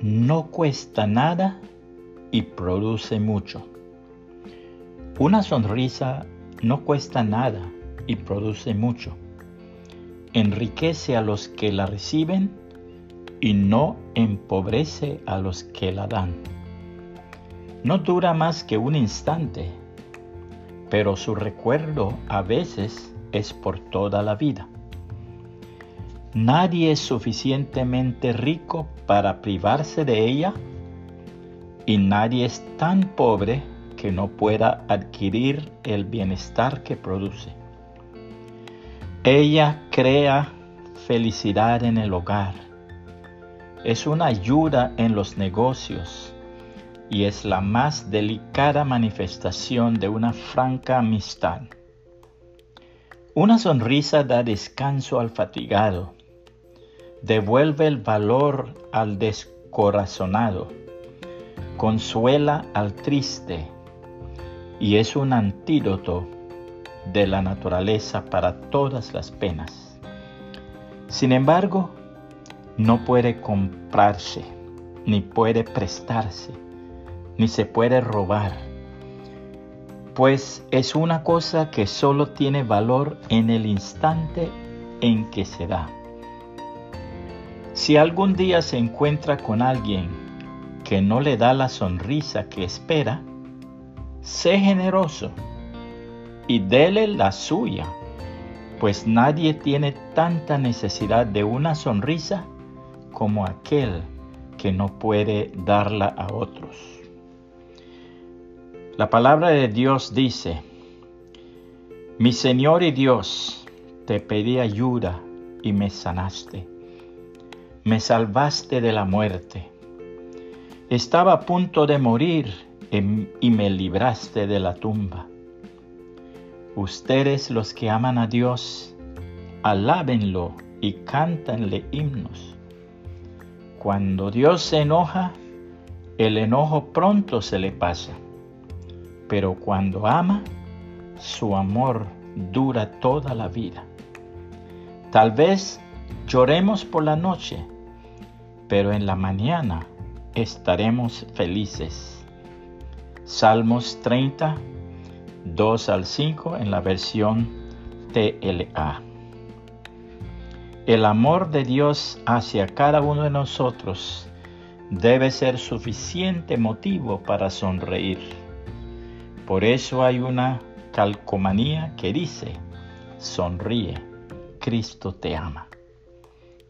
no cuesta nada y produce mucho. Una sonrisa no cuesta nada y produce mucho. Enriquece a los que la reciben y no empobrece a los que la dan. No dura más que un instante, pero su recuerdo a veces es por toda la vida. Nadie es suficientemente rico para privarse de ella y nadie es tan pobre que no pueda adquirir el bienestar que produce. Ella crea felicidad en el hogar, es una ayuda en los negocios y es la más delicada manifestación de una franca amistad. Una sonrisa da descanso al fatigado, devuelve el valor al descorazonado consuela al triste y es un antídoto de la naturaleza para todas las penas. Sin embargo, no puede comprarse, ni puede prestarse, ni se puede robar, pues es una cosa que solo tiene valor en el instante en que se da. Si algún día se encuentra con alguien que no le da la sonrisa que espera, sé generoso y dele la suya, pues nadie tiene tanta necesidad de una sonrisa como aquel que no puede darla a otros. La palabra de Dios dice, mi Señor y Dios, te pedí ayuda y me sanaste, me salvaste de la muerte estaba a punto de morir y me libraste de la tumba. Ustedes los que aman a Dios, alábenlo y cántanle himnos. Cuando Dios se enoja, el enojo pronto se le pasa, pero cuando ama, su amor dura toda la vida. Tal vez lloremos por la noche, pero en la mañana estaremos felices. Salmos 30, 2 al 5 en la versión TLA. El amor de Dios hacia cada uno de nosotros debe ser suficiente motivo para sonreír. Por eso hay una calcomanía que dice, sonríe, Cristo te ama.